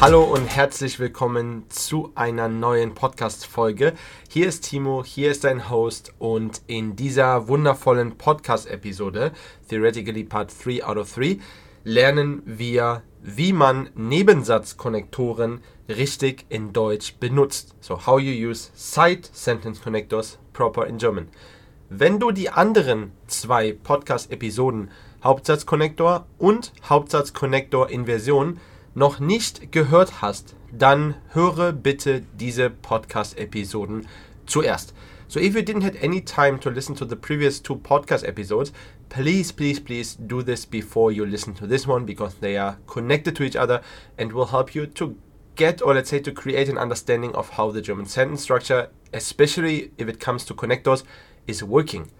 Hallo und herzlich willkommen zu einer neuen Podcast-Folge. Hier ist Timo, hier ist dein Host und in dieser wundervollen Podcast-Episode, Theoretically Part 3 out of 3, lernen wir, wie man Nebensatzkonnektoren richtig in Deutsch benutzt. So, how you use side sentence connectors proper in German. Wenn du die anderen zwei Podcast-Episoden Hauptsatzkonnektor und Hauptsatzkonnektor Inversion noch nicht gehört hast, dann höre bitte diese Podcast-Episoden zuerst. So if you didn't have any time to listen to the previous two podcast episodes, please, please, please do this before you listen to this one because they are connected to each other and will help you to get or let's say to create an understanding of how the German sentence structure, especially if it comes to connectors, is working.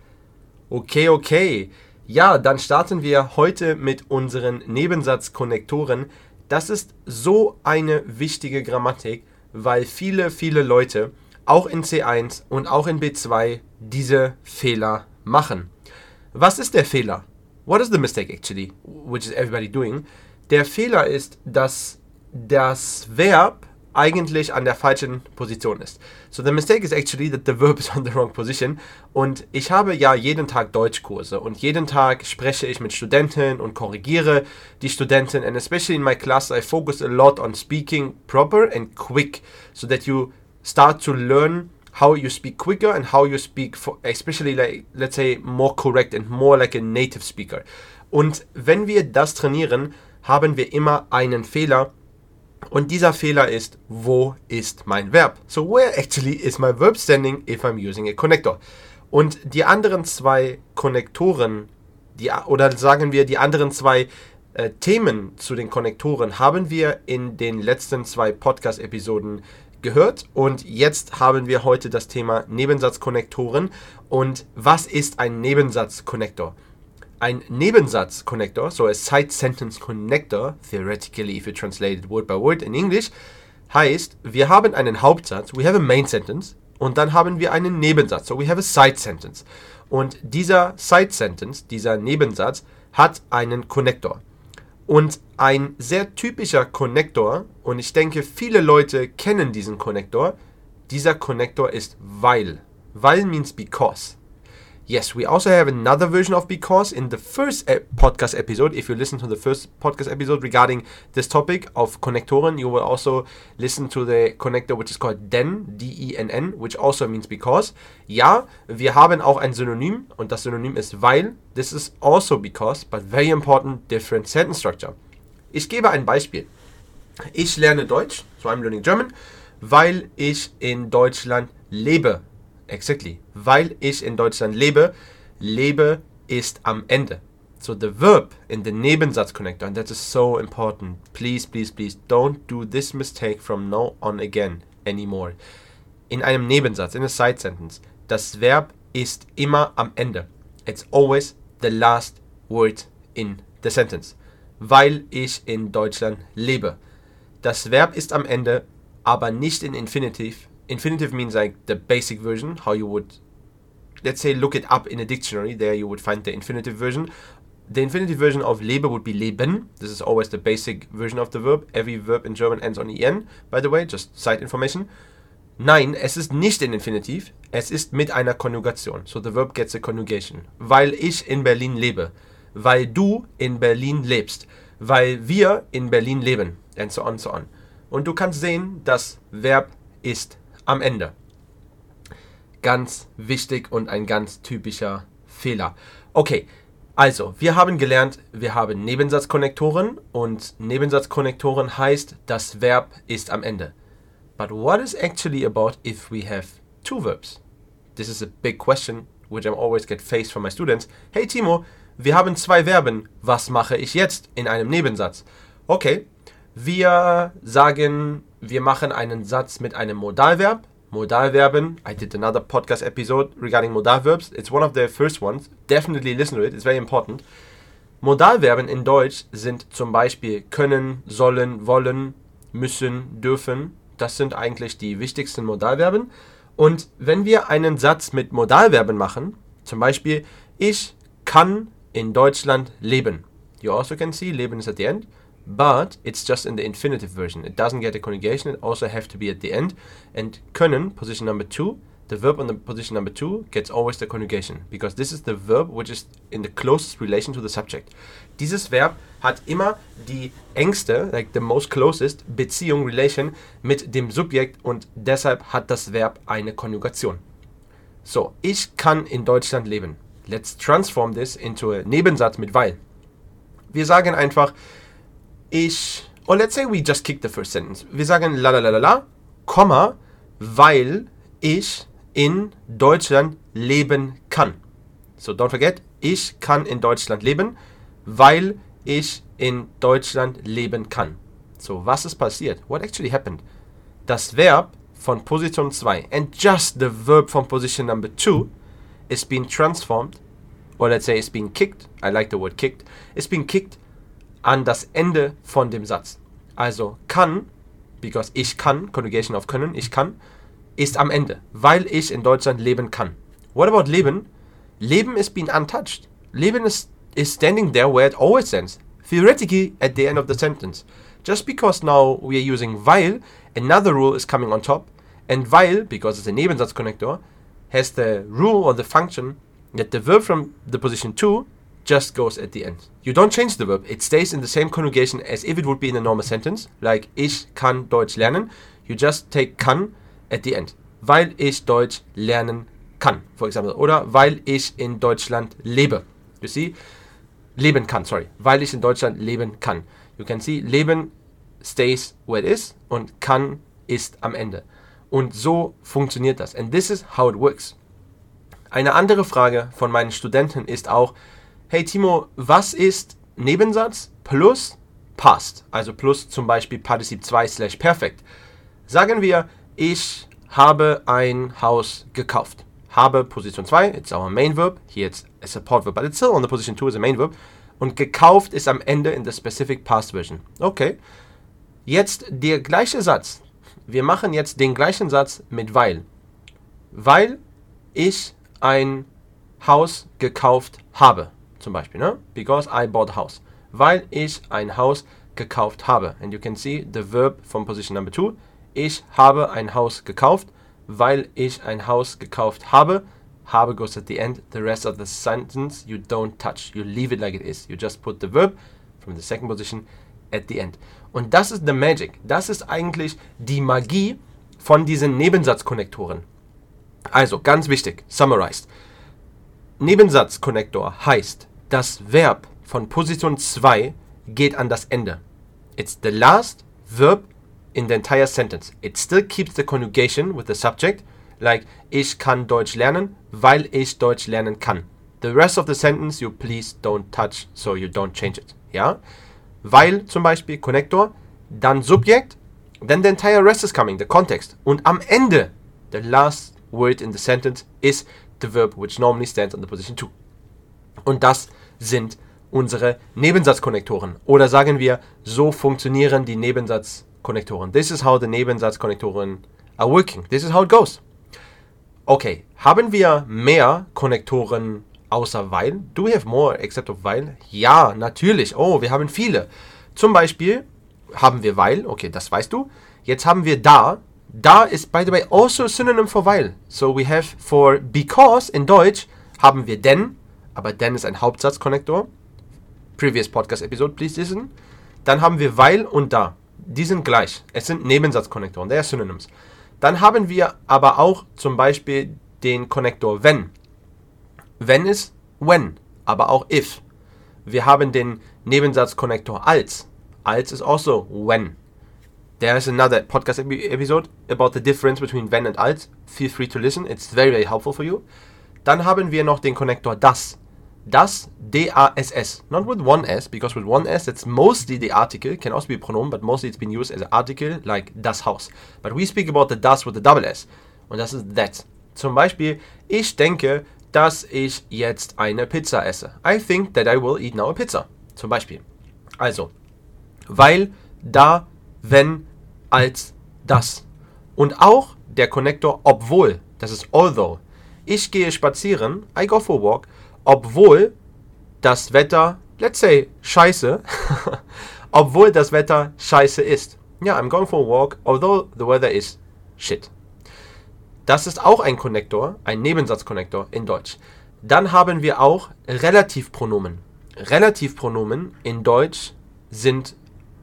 Okay, okay. Ja, dann starten wir heute mit unseren Nebensatzkonnektoren. Das ist so eine wichtige Grammatik, weil viele, viele Leute auch in C1 und auch in B2 diese Fehler machen. Was ist der Fehler? What is the mistake actually, which is everybody doing? Der Fehler ist, dass das Verb eigentlich an der falschen Position ist. So the mistake is actually that the verb is on the wrong position. Und ich habe ja jeden Tag Deutschkurse und jeden Tag spreche ich mit Studenten und korrigiere die Studenten. And especially in my class, I focus a lot on speaking proper and quick, so that you start to learn how you speak quicker and how you speak, for, especially like let's say more correct and more like a native speaker. Und wenn wir das trainieren, haben wir immer einen Fehler und dieser Fehler ist, wo ist mein Verb? So where actually is my verb standing if I'm using a connector? Und die anderen zwei Konnektoren, die, oder sagen wir die anderen zwei äh, Themen zu den Konnektoren haben wir in den letzten zwei Podcast-Episoden gehört und jetzt haben wir heute das Thema Nebensatzkonnektoren und was ist ein Nebensatzkonnektor? Ein Nebensatz-Connector, so a side sentence connector, theoretically if you translate it word by word in English, heißt, wir haben einen Hauptsatz, we have a main sentence, und dann haben wir einen Nebensatz, so we have a side sentence. Und dieser side sentence, dieser Nebensatz, hat einen Connector. Und ein sehr typischer Connector, und ich denke, viele Leute kennen diesen Connector, dieser Connector ist weil. Weil means because. Yes, we also have another version of because in the first e podcast episode. If you listen to the first podcast episode regarding this topic of connectoren, you will also listen to the connector which is called den, D-E-N-N, which also means because. Ja, wir haben auch ein Synonym und das Synonym ist weil. This is also because, but very important different sentence structure. Ich gebe ein Beispiel. Ich lerne Deutsch, so I'm learning German, weil ich in Deutschland lebe. Exactly. Weil ich in Deutschland lebe. Lebe ist am Ende. So the verb in the Nebensatz connector, and that is so important. Please, please, please don't do this mistake from now on again anymore. In einem Nebensatz, in a side sentence, das Verb ist immer am Ende. It's always the last word in the sentence. Weil ich in Deutschland lebe. Das Verb ist am Ende, aber nicht in Infinitiv, infinitive means like the basic version, how you would, let's say, look it up in a dictionary. There you would find the infinitive version. The infinitive version of lebe would be leben. This is always the basic version of the verb. Every verb in German ends on en, by the way, just side information. Nein, es ist nicht in Infinitiv. Es ist mit einer Konjugation. So the verb gets a conjugation. Weil ich in Berlin lebe. Weil du in Berlin lebst. Weil wir in Berlin leben. And so on, so on. Und du kannst sehen, das Verb ist am Ende. Ganz wichtig und ein ganz typischer Fehler. Okay, also, wir haben gelernt, wir haben Nebensatzkonnektoren und Nebensatzkonnektoren heißt, das Verb ist am Ende. But what is actually about if we have two verbs? This is a big question which I always get faced from my students. Hey Timo, wir haben zwei Verben. Was mache ich jetzt in einem Nebensatz? Okay, wir sagen, wir machen einen Satz mit einem Modalverb. Modalverben. I did another podcast episode regarding modal verbs. It's one of the first ones. Definitely listen to it. It's very important. Modalverben in Deutsch sind zum Beispiel können, sollen, wollen, müssen, dürfen. Das sind eigentlich die wichtigsten Modalverben. Und wenn wir einen Satz mit Modalverben machen, zum Beispiel ich kann in Deutschland leben. You also can see leben is at the end, but it's just in the infinitive version. It doesn't get a conjugation, it also have to be at the end. And können, position number two, the verb on the position number two gets always the conjugation because this is the verb which is in the closest relation to the subject. Dieses Verb hat immer die engste, like the most closest Beziehung, Relation mit dem Subjekt und deshalb hat das Verb eine Konjugation. So, ich kann in Deutschland leben. Let's transform this into a Nebensatz mit weil. Wir sagen einfach, ich, or let's say we just kick the first sentence. Wir sagen la la la la la, Komma, weil ich in Deutschland leben kann. So don't forget, ich kann in Deutschland leben, weil ich in Deutschland leben kann. So, was ist passiert? What actually happened? Das Verb von Position 2 and just the verb from position number 2 is being transformed, or let's say it's being kicked, I like the word kicked, it's being kicked an das Ende von dem Satz. Also kann, because ich kann, conjugation of können, ich kann, ist am Ende, weil ich in Deutschland leben kann. What about Leben? Leben is being untouched. Leben is, is standing there where it always stands, theoretically at the end of the sentence. Just because now we are using weil, another rule is coming on top, and weil, because it's a Nebensatzkonnektor, has the rule or the function that the verb from the position 2 just goes at the end. You don't change the verb, it stays in the same conjugation as if it would be in a normal sentence, like ich kann Deutsch lernen. You just take kann at the end. Weil ich Deutsch lernen kann, for example. Oder weil ich in Deutschland lebe. You see? Leben kann, sorry. Weil ich in Deutschland leben kann. You can see, leben stays where it is und kann ist am Ende. Und so funktioniert das. And this is how it works. Eine andere Frage von meinen Studenten ist auch, hey Timo, was ist Nebensatz plus past? Also plus zum Beispiel Partizip 2 slash perfekt. Sagen wir, ich habe ein Haus gekauft. Habe Position 2, it's our main verb. Here it's a support verb, but it's still on the position 2 as a main verb. Und gekauft ist am Ende in the specific past version. Okay. Jetzt der gleiche Satz. Wir machen jetzt den gleichen Satz mit weil. Weil ich ein Haus gekauft habe. Zum Beispiel, ne? Because I bought a house. Weil ich ein Haus gekauft habe. And you can see the verb from position number 2 ich habe ein Haus gekauft, weil ich ein Haus gekauft habe. Habe goes at the end. The rest of the sentence you don't touch. You leave it like it is. You just put the verb from the second position at the end. Und das ist the magic. Das ist eigentlich die Magie von diesen Nebensatzkonnektoren. Also, ganz wichtig, summarized. Nebensatzkonnektor heißt, das Verb von Position 2 geht an das Ende. It's the last verb in the entire sentence. It still keeps the conjugation with the subject, like ich kann Deutsch lernen, weil ich Deutsch lernen kann. The rest of the sentence you please don't touch, so you don't change it. Ja? Weil zum Beispiel Connector, dann Subjekt, then the entire rest is coming, the context. Und am Ende, the last word in the sentence is the verb which normally stands on the position 2. Und das sind unsere Nebensatzkonnektoren. Oder sagen wir, so funktionieren die Nebensatz Konnektoren. This is how the Nebensatzkonnektoren are working. This is how it goes. Okay, haben wir mehr Konnektoren außer weil? Do we have more except of weil? Ja, natürlich. Oh, wir haben viele. Zum Beispiel haben wir weil. Okay, das weißt du. Jetzt haben wir da. Da ist, by the way, also a synonym for weil. So we have for because in Deutsch haben wir denn, aber denn ist ein Hauptsatzkonnektor. Previous Podcast Episode, please listen. Dann haben wir weil und da die sind gleich. Es sind Nebensatzkonnektoren, der Synonyms. Dann haben wir aber auch zum Beispiel den Konnektor wenn. Wenn ist when, aber auch if. Wir haben den Nebensatzkonnektor als. Als ist also when. There is another podcast episode about the difference between when and als. Feel free to listen, it's very, very helpful for you. Dann haben wir noch den Konnektor das. Das, D-A-S-S. Not with one S, because with one S, it's mostly the article, can also be a pronoun, but mostly it's been used as an article, like das Haus. But we speak about the das with the double S. Und das ist that. Zum Beispiel, ich denke, dass ich jetzt eine Pizza esse. I think that I will eat now a pizza. Zum Beispiel. Also, weil, da, wenn, als, das. Und auch der Konnektor obwohl, das ist although. Ich gehe spazieren, I go for a walk, obwohl das Wetter, let's say, scheiße, obwohl das Wetter scheiße ist. Ja, I'm going for a walk, although the weather is shit. Das ist auch ein Konnektor, ein Nebensatzkonnektor in Deutsch. Dann haben wir auch Relativpronomen. Relativpronomen in Deutsch sind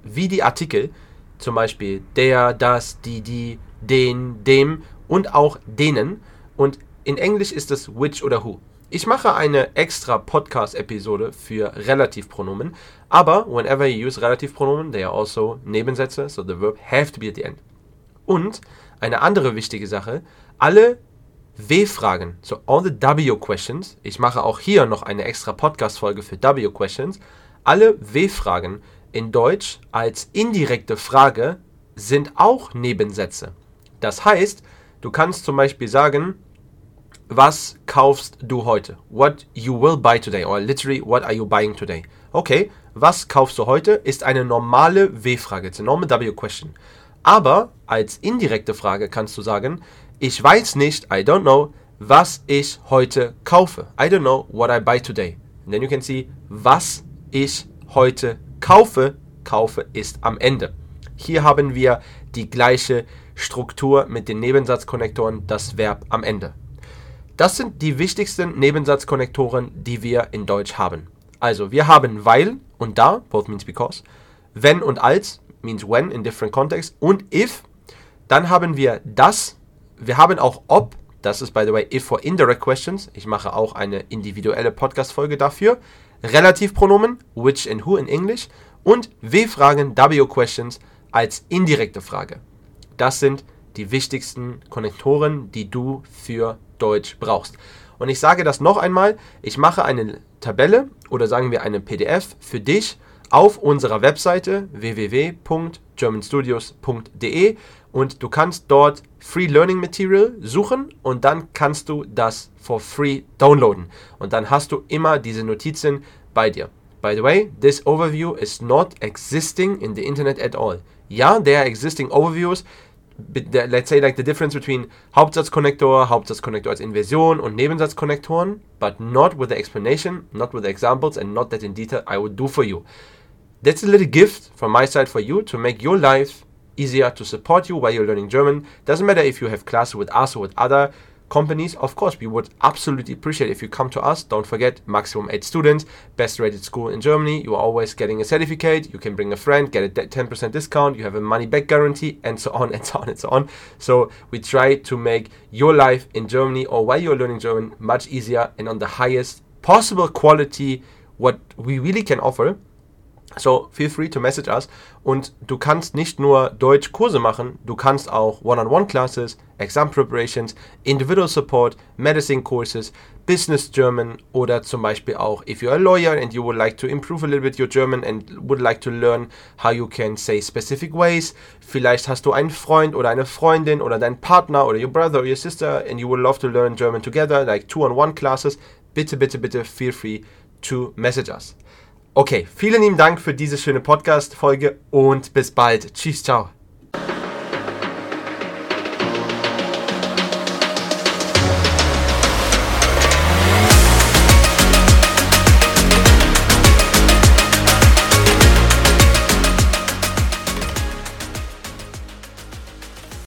wie die Artikel, zum Beispiel der, das, die, die, den, dem und auch denen. Und in Englisch ist es which oder who. Ich mache eine extra Podcast-Episode für Relativpronomen, aber whenever you use Relativpronomen, they are also Nebensätze, so the verb have to be at the end. Und eine andere wichtige Sache, alle W-Fragen, so all the W-Questions, ich mache auch hier noch eine extra Podcast-Folge für W-Questions, alle W-Fragen in Deutsch als indirekte Frage sind auch Nebensätze. Das heißt, du kannst zum Beispiel sagen, was kaufst du heute? What you will buy today or literally what are you buying today? Okay, was kaufst du heute ist eine normale W-Frage, it's a normal W-Question. Aber als indirekte Frage kannst du sagen, ich weiß nicht, I don't know, was ich heute kaufe. I don't know what I buy today. And then you can see, was ich heute kaufe. Kaufe ist am Ende. Hier haben wir die gleiche Struktur mit den Nebensatzkonnektoren, das Verb am Ende. Das sind die wichtigsten Nebensatzkonnektoren, die wir in Deutsch haben. Also wir haben weil und da, both means because, wenn und als, means when in different contexts und if, dann haben wir das wir haben auch ob, das ist by the way if for indirect questions. Ich mache auch eine individuelle Podcast-Folge dafür. Relativpronomen, which and who in English. Und W-Fragen, W-Questions als indirekte Frage. Das sind die wichtigsten Konnektoren, die du für Deutsch brauchst. Und ich sage das noch einmal, ich mache eine Tabelle oder sagen wir eine PDF für dich auf unserer Webseite www.germanstudios.de und du kannst dort Free Learning Material suchen und dann kannst du das for free downloaden und dann hast du immer diese Notizen bei dir. By the way, this overview is not existing in the internet at all. Ja, there are existing overviews. Let's say like the difference between Hauptsatzkonnektor, Hauptsatzkonnektor als Inversion und Nebensatzkonnektoren, but not with the explanation, not with the examples and not that in detail I would do for you. That's a little gift from my side for you to make your life easier to support you while you're learning German. Doesn't matter if you have classes with us or with other companies. Of course, we would absolutely appreciate if you come to us. Don't forget, maximum eight students, best rated school in Germany. You are always getting a certificate. You can bring a friend, get a 10% discount. You have a money back guarantee, and so on and so on and so on. So we try to make your life in Germany or while you're learning German much easier and on the highest possible quality what we really can offer So, feel free to message us. Und du kannst nicht nur Deutsch-Kurse machen, du kannst auch One-on-One-Classes, Exam Preparations, Individual Support, Medicine Courses, Business German oder zum Beispiel auch, if you're a lawyer and you would like to improve a little bit your German and would like to learn how you can say specific ways. Vielleicht hast du einen Freund oder eine Freundin oder deinen Partner oder your brother or your sister and you would love to learn German together, like two-on-one classes. Bitte, bitte, bitte feel free to message us. Okay, vielen lieben Dank für diese schöne Podcast-Folge und bis bald. Tschüss, ciao.